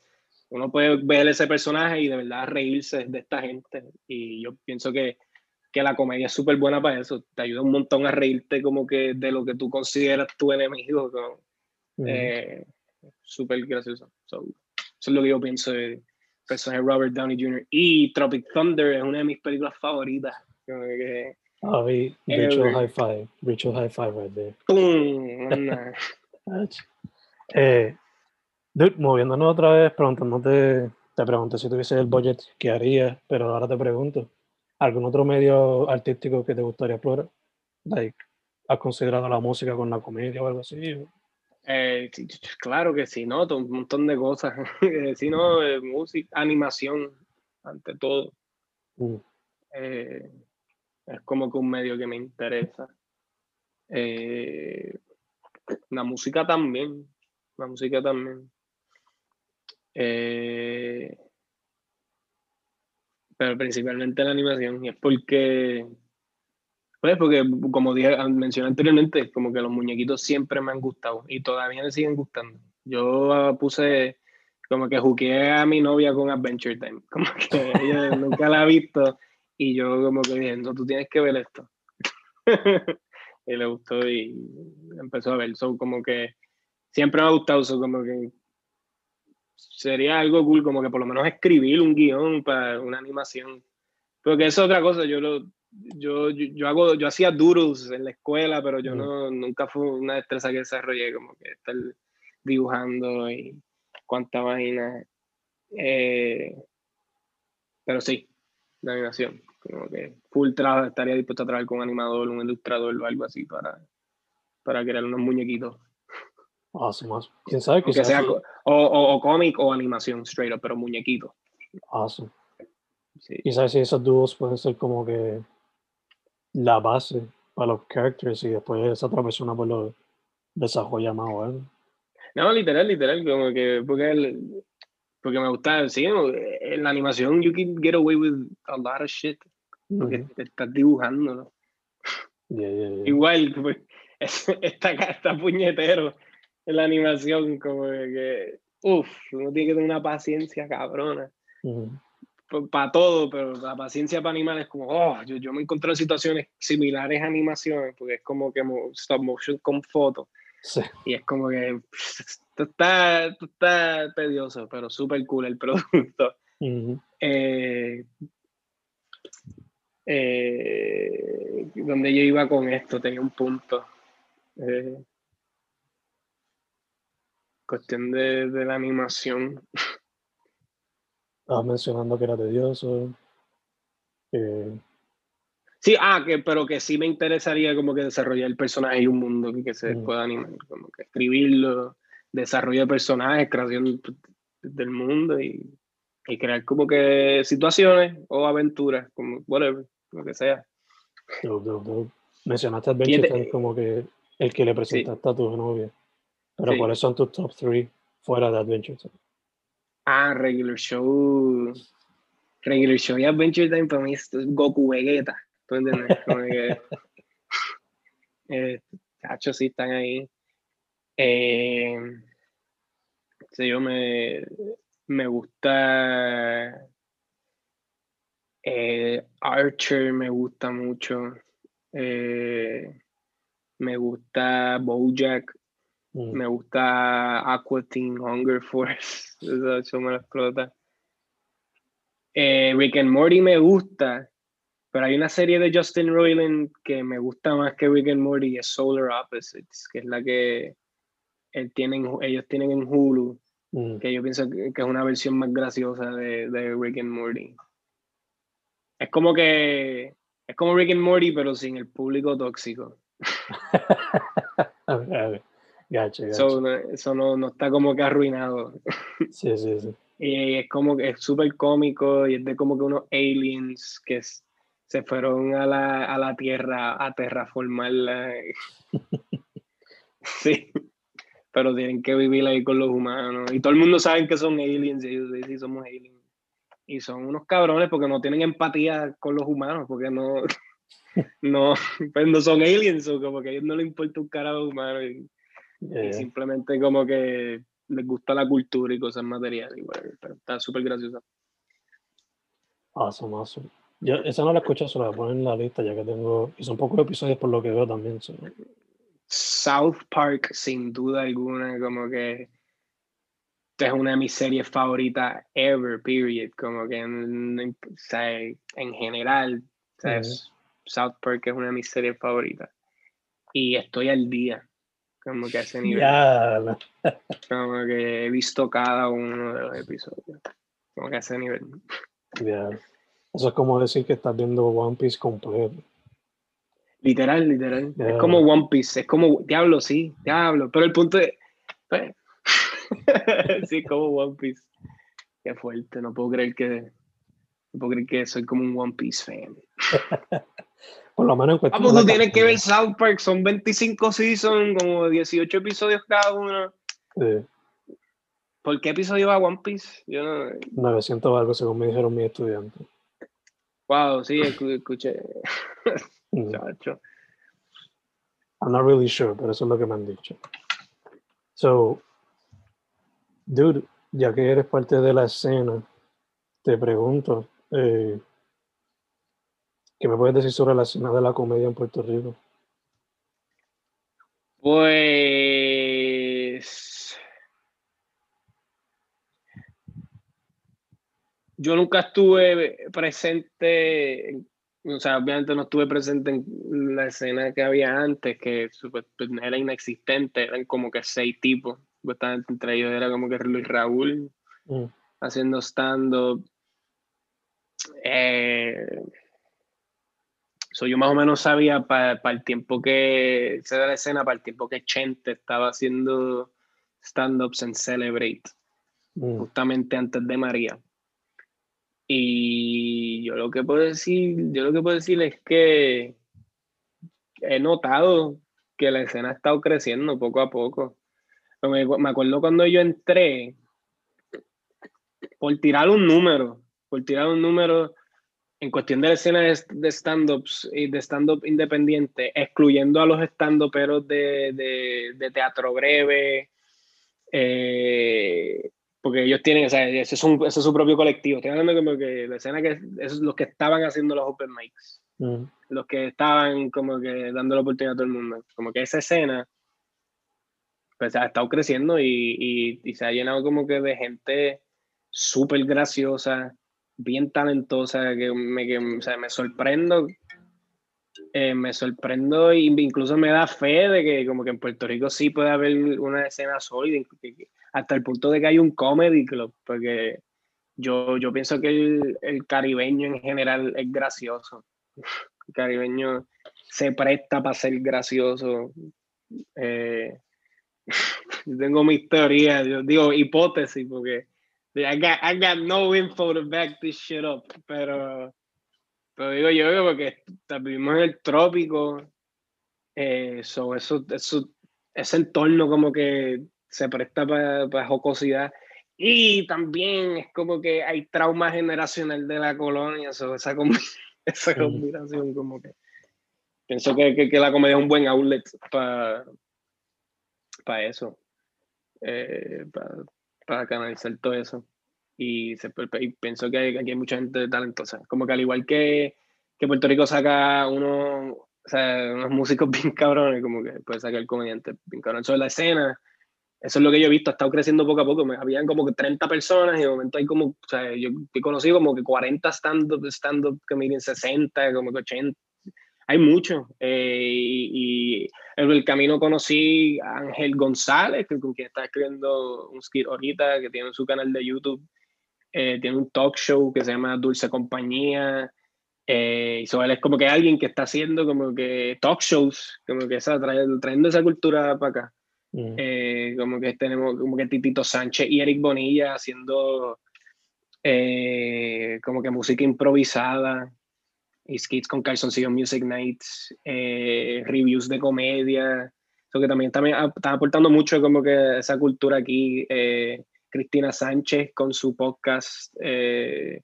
uno puede ver ese personaje y de verdad reírse de esta gente. Y yo pienso que, que la comedia es súper buena para eso, te ayuda un montón a reírte como que de lo que tú consideras tu enemigo. Eh, súper gracioso. eso es lo que yo pienso de personaje Robert Downey Jr. Y Tropic Thunder es una de mis películas favoritas. Que, Oh, vi virtual high five. Virtual high five right there. eh, dude, moviéndonos otra vez, preguntándote, te pregunté si tuviese el budget, ¿qué harías? Pero ahora te pregunto, ¿algún otro medio artístico que te gustaría explorar? Like, ¿Has considerado la música con la comedia o algo así? Eh, claro que sí, ¿no? Un montón de cosas. sí, ¿no? Eh, música, animación, ante todo. Mm. Eh, es como que un medio que me interesa. Eh, la música también, la música también. Eh, pero principalmente la animación, y es porque, pues porque como dije, mencioné anteriormente, como que los muñequitos siempre me han gustado y todavía me siguen gustando. Yo puse, como que juqueé a mi novia con Adventure Time, como que ella nunca la ha visto y yo como que dije, tú tienes que ver esto. y le gustó y empezó a ver. So, como que siempre me ha gustado, eso como que sería algo cool, como que por lo menos escribir un guion para una animación. Porque eso es otra cosa, yo lo, yo, yo, hago, yo hacía doodles en la escuela, pero yo no, nunca fue una destreza que desarrollé, como que estar dibujando y cuánta vaina. Eh, pero sí, la animación. Como que full trabajo, estaría dispuesto a trabajar con un animador, un ilustrador o algo así para, para crear unos muñequitos. Awesome, awesome. ¿Quién sabe? Que sea, o, o, o cómic o animación straight up, pero muñequito. Awesome. Sí. ¿Y sabes si esos dúos pueden ser como que la base para los characters y después esa otra persona pues lo desarrolla más o menos? No, literal, literal, como que porque, porque me gusta, sí, en la animación you can get away with a lot of shit, porque te estás dibujando, Igual, pues, está, está puñetero la animación, como que, uff, uno tiene que tener una paciencia cabrona. Para todo, pero la paciencia para animales es como, oh, yo, yo me encontré en situaciones similares a animaciones, porque es como que stop motion con fotos. Y es como que esto está, está tedioso, pero súper cool el producto. Eh, eh, donde yo iba con esto, tenía un punto. Eh, cuestión de, de, la animación. Estabas mencionando que era tedioso. Sí, ah, que, pero que sí me interesaría como que desarrollar el personaje y un mundo que, se mm. pueda animar, como que escribirlo, desarrollo de personajes, creación del mundo y, y, crear como que situaciones o aventuras, como whatever, lo que sea. Mencionaste Adventure Time como que el que le presentaste a tu novia, pero ¿cuáles son tus top 3 fuera de Adventure Time? Ah, Regular Show. Regular Show y Adventure Time para mí es Goku Vegeta. ¿Tú entiendes? Como que, eh, sí están ahí. Eh, yo me, me gusta eh, Archer, me gusta mucho. Eh, me gusta Bojack. Mm. Me gusta Aqua Teen Hunger Force. Eso, me lo explota. Rick and Morty me gusta. Pero hay una serie de Justin Roiland que me gusta más que Rick and Morty, es Solar Opposites, que es la que él tienen, ellos tienen en Hulu, mm. que yo pienso que, es una versión más graciosa de, de, Rick and Morty. Es como que es como Rick and Morty, pero sin el público tóxico. Eso, no, no, está como que arruinado. sí, sí, sí. Y es como que es súper cómico y es de como que unos aliens que es, se fueron a la, a la Tierra a terraformarla. sí, pero tienen que vivir ahí con los humanos. Y todo el mundo sabe que son aliens y ellos dicen, sí, somos aliens. Y son unos cabrones porque no tienen empatía con los humanos, porque no, no, pues no son aliens, o como que a ellos no les importa un carajo humano. Y, simplemente como que les gusta la cultura y cosas materiales. pero está súper graciosa. Awesome, awesome. Yo esa no la escuché, solo la ponen en la lista ya que tengo. Y son pocos episodios por lo que veo también. South Park, sin duda alguna, como que es una de mis series favoritas ever, period. Como que en, general, South Park es una de mis series favoritas. Y estoy al día, como que a ese nivel. como que he visto cada uno de los episodios, como que a ese nivel. Eso es como decir que estás viendo One Piece completo. Literal, literal. Es como One Piece, es como, diablo, sí, diablo. Pero el punto es, pues, sí, como One Piece. Qué fuerte, no puedo creer que, no puedo creer que soy como un One Piece fan. Por lo menos en cuestión. Ah, pues tú tienes que ver South Park, son 25 seasons, como 18 episodios cada uno. Sí. ¿Por qué episodio va One Piece? Yo no... 900 algo, según me dijeron mis estudiantes. Wow, sí, escuché. Mm. Chacho. I'm not really sure, pero eso es lo que me han dicho. So, dude, ya que eres parte de la escena, te pregunto, eh, ¿qué me puedes decir sobre la escena de la comedia en Puerto Rico? Pues yo nunca estuve presente, o sea, obviamente no estuve presente en la escena que había antes, que pues, era inexistente, eran como que seis tipos, entre ellos era como que Luis Raúl mm. haciendo stand-up. Eh, yo más o menos sabía para el tiempo que se da la escena, para el tiempo que Chente estaba haciendo stand-ups en Celebrate, mm. justamente antes de María. Y yo lo que puedo decir, yo lo que puedo decir es que he notado que la escena ha estado creciendo poco a poco. Me, me acuerdo cuando yo entré, por tirar un número, por tirar un número, en cuestión de la escena de, stand-ups y de stand-up independiente, excluyendo a los stand-uperos de, de, de, teatro breve, eh, porque ellos tienen, o sea, ese es, un, ese es, su propio colectivo. Estoy hablando como que la escena que es los que estaban haciendo los open mics, mm. los que estaban como que dando la oportunidad a todo el mundo. Como que esa escena, pues ha estado creciendo y, y, y se ha llenado como que de gente súper graciosa, bien talentosa, que me, que, o sea, me sorprendo, eh, me sorprendo e incluso me da fe de que como que en Puerto Rico sí puede haber una escena sólida, hasta el punto de que hay un comedy club, porque yo, yo pienso que el, caribeño en general es gracioso. El caribeño se presta para ser gracioso. Eh, tengo mis teorías, yo digo hipótesis, porque I got, I got no info to back this shit up, pero, pero digo yo porque vivimos en el trópico, eh, eso, eso, ese entorno como que se presta para jocosidad. Y también es como que hay trauma generacional de la colonia, esa, esa combinación como que pienso que, que, la comedia es un buen outlet para para eso, eh, para canalizar todo eso. Y, se, pienso que hay, aquí hay mucha gente talentosa. Como que al igual que, que Puerto Rico saca uno, o sea, unos músicos bien cabrones, como que puede sacar el comediante bien cabrón. Eso es la escena. Eso es lo que yo he visto, ha estado creciendo poco a poco. Me, habían como que 30 personas y de momento hay como, o sea, yo he conocido como que 40 stand-up, stand-up comedians, 60, como que 80, hay mucho. Eh, y, en el camino conocí a Ángel González, que, con quien está escribiendo un skit ahorita, que tiene su canal de YouTube. Eh, tiene un talk show que se llama Dulce Compañía. Eh, y él es como que alguien que está haciendo como que talk shows, como que esa, trayendo, esa cultura para acá. Mm. Eh, como que tenemos como que Titito Sánchez y Eric Bonilla haciendo como que música improvisada y skits con Calzoncillo Music Nights, eh, reviews de comedia, eso que también, también está aportando mucho como que esa cultura aquí. Eh, Cristina Sánchez con su podcast eh,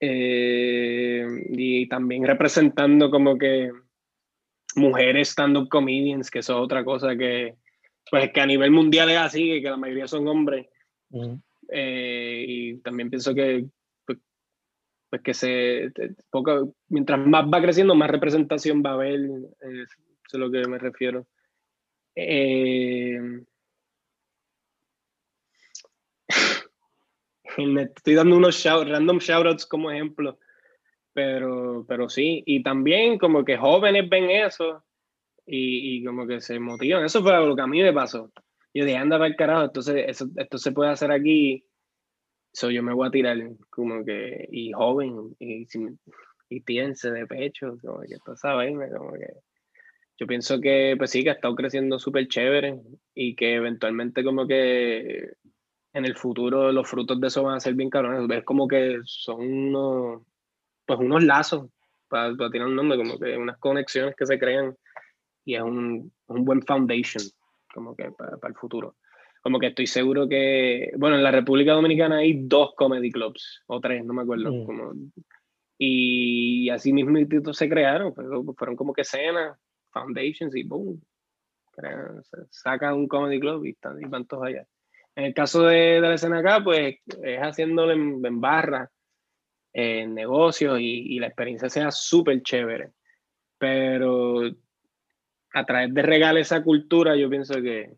y también representando como que mujeres stand-up comedians, que eso es otra cosa que, pues que a nivel mundial es así, que la mayoría son hombres. y también pienso que pues que se, mientras más va creciendo, más representación va a haber, eh, eso es lo que me refiero. Eh, estoy dando unos shout, random shoutouts como ejemplo, pero, pero sí, y también como que jóvenes ven eso y, y como que se motivan. Eso fue lo que a mí me pasó. Yo dije, anda para el carajo, entonces eso, esto se puede hacer aquí So yo me voy a tirar como que, y joven, y, y piense de pecho, como que esto sabes, como que yo pienso que pues sí, que ha estado creciendo súper chévere y que eventualmente como que en el futuro los frutos de eso van a ser bien cabrones. Es como que son unos, pues unos lazos, para, para tirar un nombre, como que unas conexiones que se crean y es un, un buen foundation como que para, para el futuro como que estoy seguro que, bueno, en la República Dominicana hay dos comedy clubs, o tres, no me acuerdo. Mm. Como, y así mismo se crearon, pues, fueron como que escenas, foundations y boom, sacan un comedy club y están y van todos allá. En el caso de, de la escena acá, pues es haciéndolo en, en barra, en negocios y, y la experiencia sea súper chévere. Pero a través de regalar esa cultura, yo pienso que,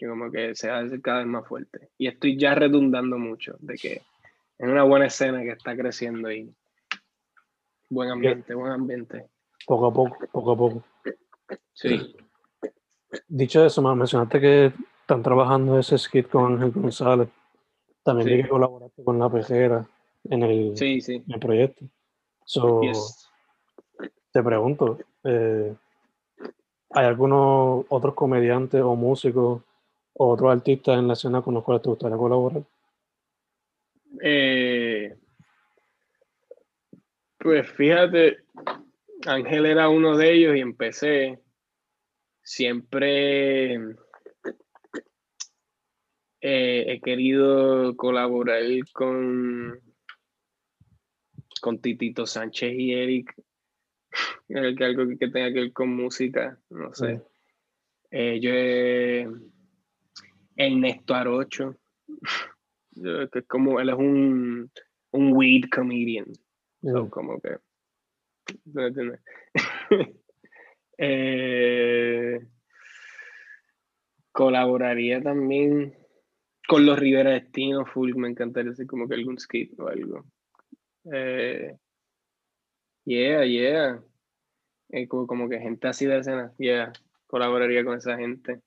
que como que se va a hacer cada vez más fuerte. Y estoy ya redundando mucho de que es una buena escena que está creciendo y buen ambiente, buen ambiente. Poco a poco, poco a poco. Sí. Dicho eso, me mencionaste que están trabajando ese skit con Ángel González. También Sí. vi que colaboraste con La Pejera en el, Sí, sí. en el proyecto. So, Yes. Te pregunto, eh, ¿hay algunos otros comediantes o músicos o otros artistas en la escena con los cuales te gustaría colaborar? Eh, pues fíjate, Ángel era uno de ellos y empecé siempre eh, he querido colaborar con con Titito Sánchez y Eric eh, que algo que tenga que ver con música no sé. Eh, yo he- Ernesto Arocho yo- que es como él es un un weed comedian So, como que. ¿me entiendes? Eh, colaboraría también con los Rivera Destino, full. Me encantaría hacer como que algún skit o algo. Eh, yeah, yeah. Eh, como, como que gente así de escena, yeah. Colaboraría con esa gente.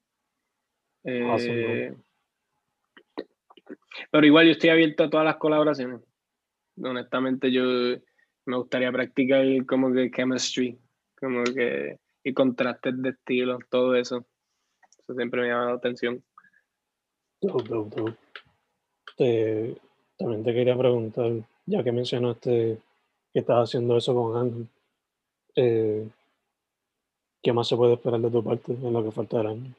Awesome, Eh, pero igual yo estoy abierto a todas las colaboraciones honestamente yo me gustaría practicar como que chemistry, como que y contrastes de estilo, todo eso. Eso siempre me llama la atención. dope, dope, dope. Te- también te quería preguntar, ya que mencionaste que estás haciendo eso con Ángel, eh, ¿qué más se puede esperar de tu parte en lo que falta del año?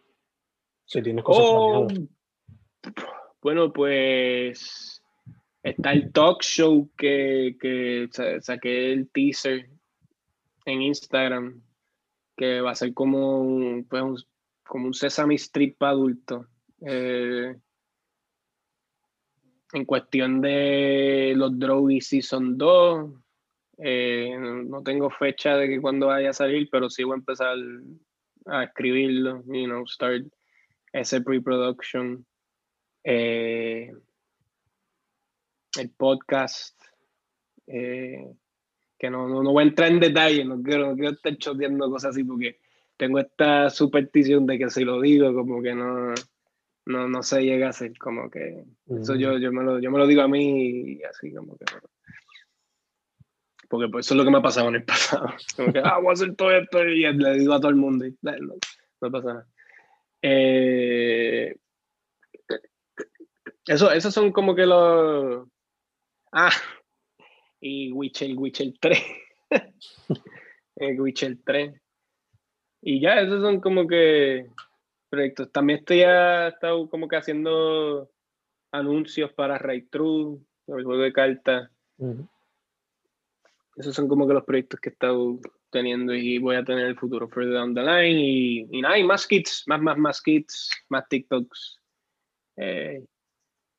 Si tienes cosas Oh, bueno, pues está el talk show que, que sa- saqué el teaser en Instagram, que va a ser como un, pues un- como un Sesame Street para adultos. Eh, en cuestión de los Drogy Season 2, eh, no tengo fecha de que cuándo vaya a salir, pero sí voy a empezar a escribirlo, you know, start ese pre-production. Eh, el podcast, eh, que no, no, no voy a entrar en detalle, no quiero, no quiero estar choteando cosas así porque tengo esta superstición de que si lo digo, como que no, no, no se llega a hacer, como que eso Mm, yo, yo, me lo, yo me lo digo a mí y así como que... Porque pues eso es lo que me ha pasado en el pasado. Como que, ah, voy a hacer todo esto y le digo a todo el mundo y no, no, no pasa nada. Eh, eso, esos son como que los... Ah, y Witcher, Witcher 3. el Witcher 3. Y ya, esos son como que proyectos. También estoy ya estado como que haciendo anuncios para Ray True, el juego de cartas. Esos son como que los proyectos que he estado teniendo y voy a tener en el futuro further down the line. Y, y nada, y más kits, más, más, más kits, más TikToks. Eh,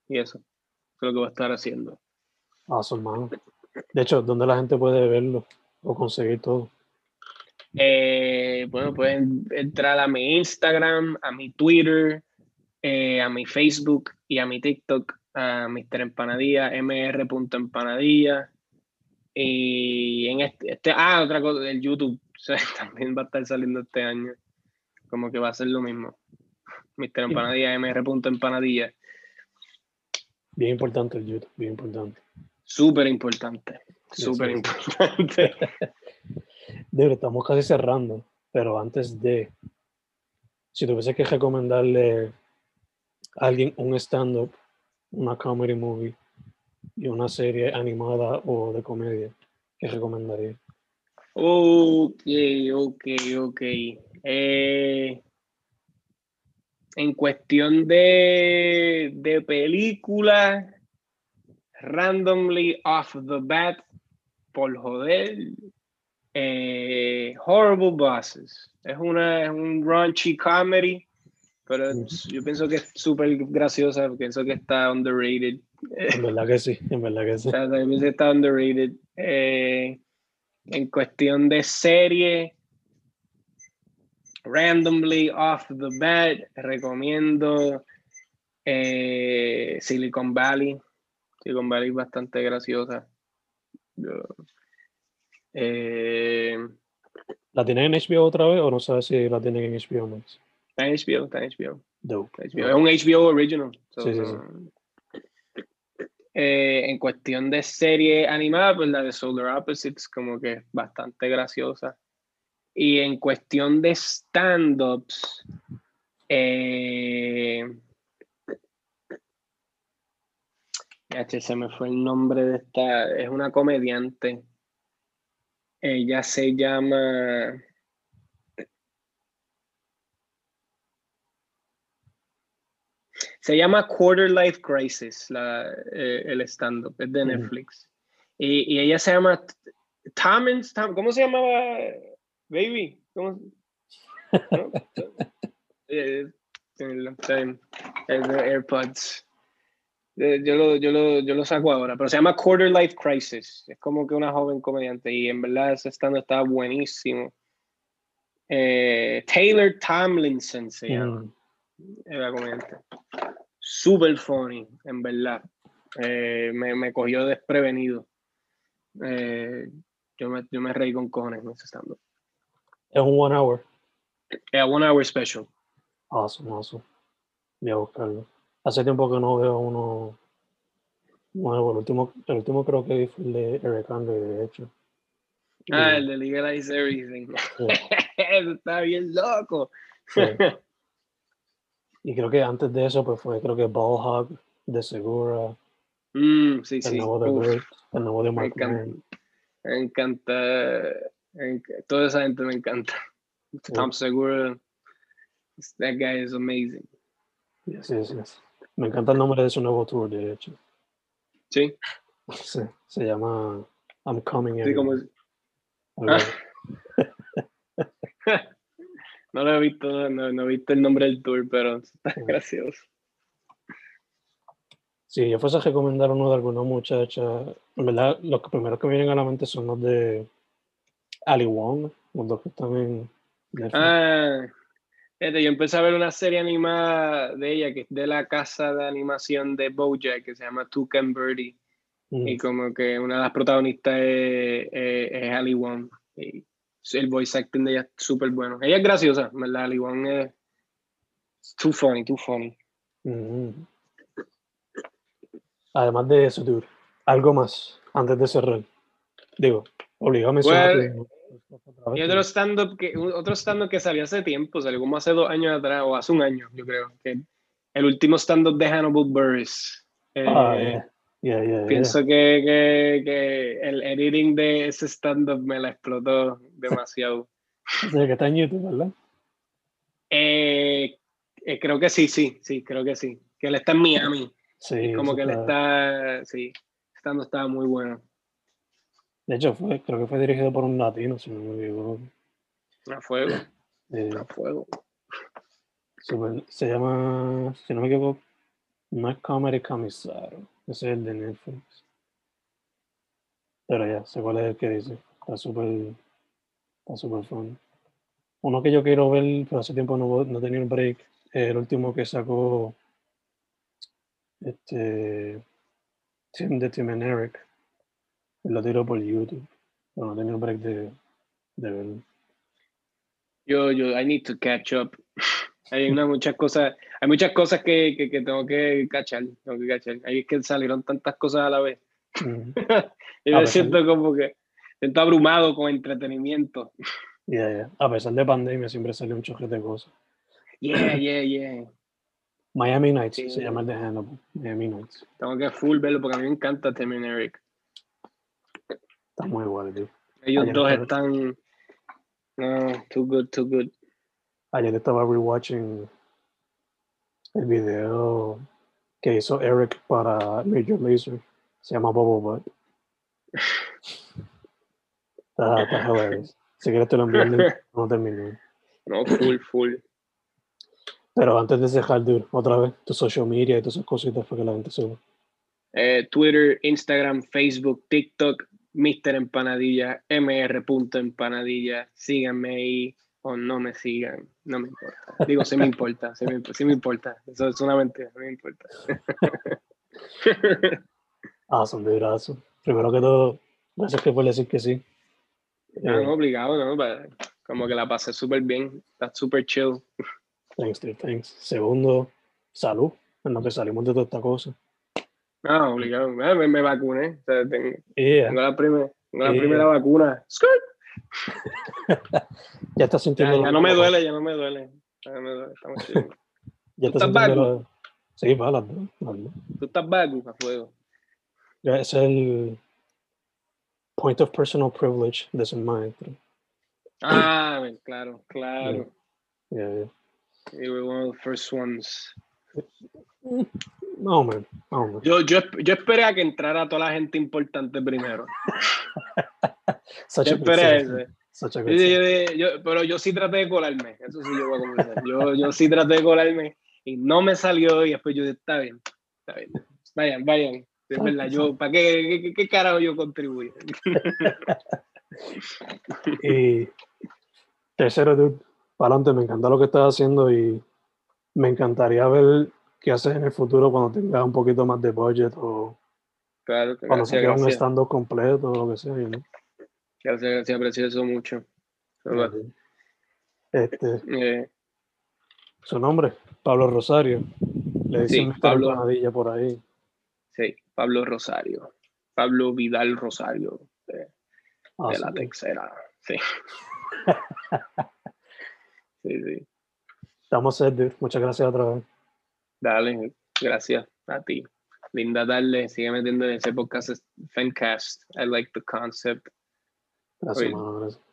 y eso. Eso es lo que voy a estar haciendo. Awesome, mano. De hecho, ¿dónde la gente puede verlo o conseguir todo? Eh, bueno, pueden entrar a mi Instagram, a mi Twitter, eh, a mi Facebook y a mi TikTok, a Mr. Empanadilla, mr.empanadilla. Y en este, este, ah, otra cosa, el YouTube o sea, también va a estar saliendo este año. Como que va a ser lo mismo. Mr. Empanadilla, mr.empanadilla. Bien importante el YouTube, bien importante. Súper importante. Súper importante. De verdad, estamos casi cerrando, pero antes de, si tuviese que recomendarle a alguien un stand-up, una comedy movie y una serie animada o de comedia, ¿qué recomendaría? Ok, ok, ok. Eh, en cuestión de, de película, randomly off the bat, por joder, eh, Horrible Bosses. Es, una, es un raunchy comedy, pero yo pienso que es súper graciosa, pienso que está underrated. En verdad que sí, en verdad que sí. O sea, también se está underrated. Eh, en cuestión de serie, randomly off the bat, recomiendo eh, Silicon Valley. Silicon Valley es bastante graciosa. Eh, ¿La tienen en HBO otra vez o no sabes si la tienen en HBO Max? está en HBO, está en HBO. Dope. HBO. Es un HBO original. so, Sí, sí, no- Eh, en cuestión de serie animada, pues la de Solar Opposites como que es bastante graciosa. Y en cuestión de stand-ups, eh, se me fue el nombre de esta, es una comediante. Ella se llama... Se llama Quarter Life Crisis, la, eh, el stand-up, es de. Netflix. Y, y ella se llama Tamens, Tam- ¿cómo se llamaba? Baby, ¿cómo? ¿No? Eh, de AirPods. Eh, Yo lo, yo, lo, yo lo saco ahora, pero se llama Quarter Life Crisis. Es como que una joven comediante y en verdad ese stand está buenísimo. Eh, Taylor Tomlinson se llama Mm, era comediante. Super funny, en verdad. Eh, me, me cogió desprevenido. Eh, yo, me, yo me reí con cojones en ese stand-up. Es un one hour. Era one hour special. Awesome, awesome. Voy a buscarlo. Hace tiempo que no veo uno nuevo. El último, el último creo que vi fue el de Eric Andre, de hecho. Ah, Y- el de Legalize Everything. Eso está bien loco. sí. Y creo que antes de eso, pues fue, creo que Ball Hog de Segura, Mm, sí, el sí. nuevo de el nuevo de Mark encanta. Me encanta. me enc- Toda esa gente me encanta. Tom Segura. That guy is amazing. Yes, yes, yes. Me encanta el nombre de su nuevo tour, de hecho. Sí, Sí, se llama I'm Coming sí, como. Así. No lo he visto, no, no- he visto el nombre del tour, pero está Sí. gracioso. Si yo fuese a recomendar uno de alguna muchacha, en verdad, los que primeros que vienen a la mente son los de Ali Wong, los dos que están en Netflix. Ah, fíjate, yo empecé a ver una serie animada de ella que es de la casa de animación de Bojack que se llama Toucan Birdie. Mm, Y como que una de las protagonistas es, es, es Ali Wong. Y el voice acting de ella es súper bueno. Ella es graciosa, ¿verdad? Ali Wong es too funny, too funny. mm. Además de eso, dude, algo más antes de cerrar. Digo, obligado a mencionar. Well, Y otro stand-up que, otro stand que salió hace tiempo, salió como hace dos años atrás, o hace un año, yo creo, que el último stand-up de Hannibal Buress. Eh, Ah, yeah. Yeah, yeah, yeah. Pienso que, que, que el editing de ese stand-up me la explotó demasiado. Sí, que está en YouTube, ¿verdad? Eh, eh, creo que sí, sí, sí, creo que sí. Que él está en Miami. Sí. como que él está, sí, estando estaba muy bueno. De hecho, fue, creo que fue dirigido por un latino, si no me equivoco. A fuego, Eh, a fuego. super- se llama, si no me equivoco, no es Comedy Comisaro. Ese es el de Netflix. Pero ya, sé cuál es el que dice. Está súper, está súper fun. Uno que yo quiero ver, pero hace tiempo no, no he tenido el break, el último que sacó este Tim de Tim and Eric. Lo tiró por YouTube. Pero no he tenido break de, de verlo. Yo, yo, I need to catch up. Hay una, muchas cosas, hay muchas cosas que, que, que tengo que cachar, tengo que cachar. Ahí es que salieron tantas cosas a la vez. Y A me siento como que siento abrumado con entretenimiento. Yeah, yeah. A pesar de pandemia, siempre sale un choque de cosas. Yeah, yeah, yeah. Miami Nights Sí. se llama el de Hannibal. Miami Nights. Tengo que full verlo porque a mí me encanta Tim y Eric. Está muy guay, tío. Ellos Ayer dos están. No, too good, too good. Ayer estaba rewatching el video que hizo Eric para Major Lazer. Se llama Bubble Butt. Está, está hilarious. Si quieres te lo envío no terminé. No, full, full. Pero antes de cerrar, dude, otra vez, tu social media y todas esas cositas para que la gente sepa. Eh, Twitter, Instagram, Facebook, TikTok, Mr. Empanadilla, mr.empanadilla. Síganme ahí. O no me sigan, no me importa. Digo, sí me importa, sí me, sí me importa. Eso es una mentira, no me importa. Awesome, dude, awesome. Primero que todo, gracias que por decir que sí. No, Eh, no, obligado, ¿no? Como que la pasé súper bien, está súper chill. thanks, dude, thanks. Segundo, salud, en lo que salimos de toda esta cosa. No, obligado. Ah, Me, me vacuné. O sea, tengo, Yeah, tengo la, primer- tengo la Yeah. primera vacuna. ¡Skirt! Ya estás Ya, sintiendo. ya no me duele, ya no me duele. Ya no me duele, chill. Ya ¿Tú estás estás sintiendo. Sí, va, las dos. Tú estás vacu a fuego. Ya, Ese es el point of personal privilege de ser maestro. Ah, ven, claro, claro. Yeah, yeah. You were one of the first ones. No, man. No, man. Yo, yo, yo esperé a que entrara toda la gente importante primero. Such Yo esperé a good Yo- yo- pero yo sí traté de colarme. Eso sí yo voy a confesar. Yo, yo sí traté de colarme y no me salió y después yo dije, está bien, está bien. Vayan, vayan. Es verdad, yo, ¿para qué, qué, qué- carajo yo contribuyo? Y tercero, dude, para adelante, me encanta lo que estás haciendo y me encantaría ver qué haces en el futuro cuando tengas un poquito más de budget o Claro, cuando se gracias, quede un stand-up completo o lo que sea. you Gracias, gracias, aprecio eso mucho. Este, Eh, su nombre, Pablo Rosario. Le Sí, dicen Mr. Pablo. Empanadilla por ahí. sí, Pablo Rosario. Pablo Vidal Rosario, de, Ah, de sí. la tercera. Sí. sí, sí. Estamos set. Muchas gracias otra vez. Dale, gracias a ti. Linda tarde, sigue metiendo en ese podcast Fencast. I like the concept. Gracias, Oye. mano, gracias.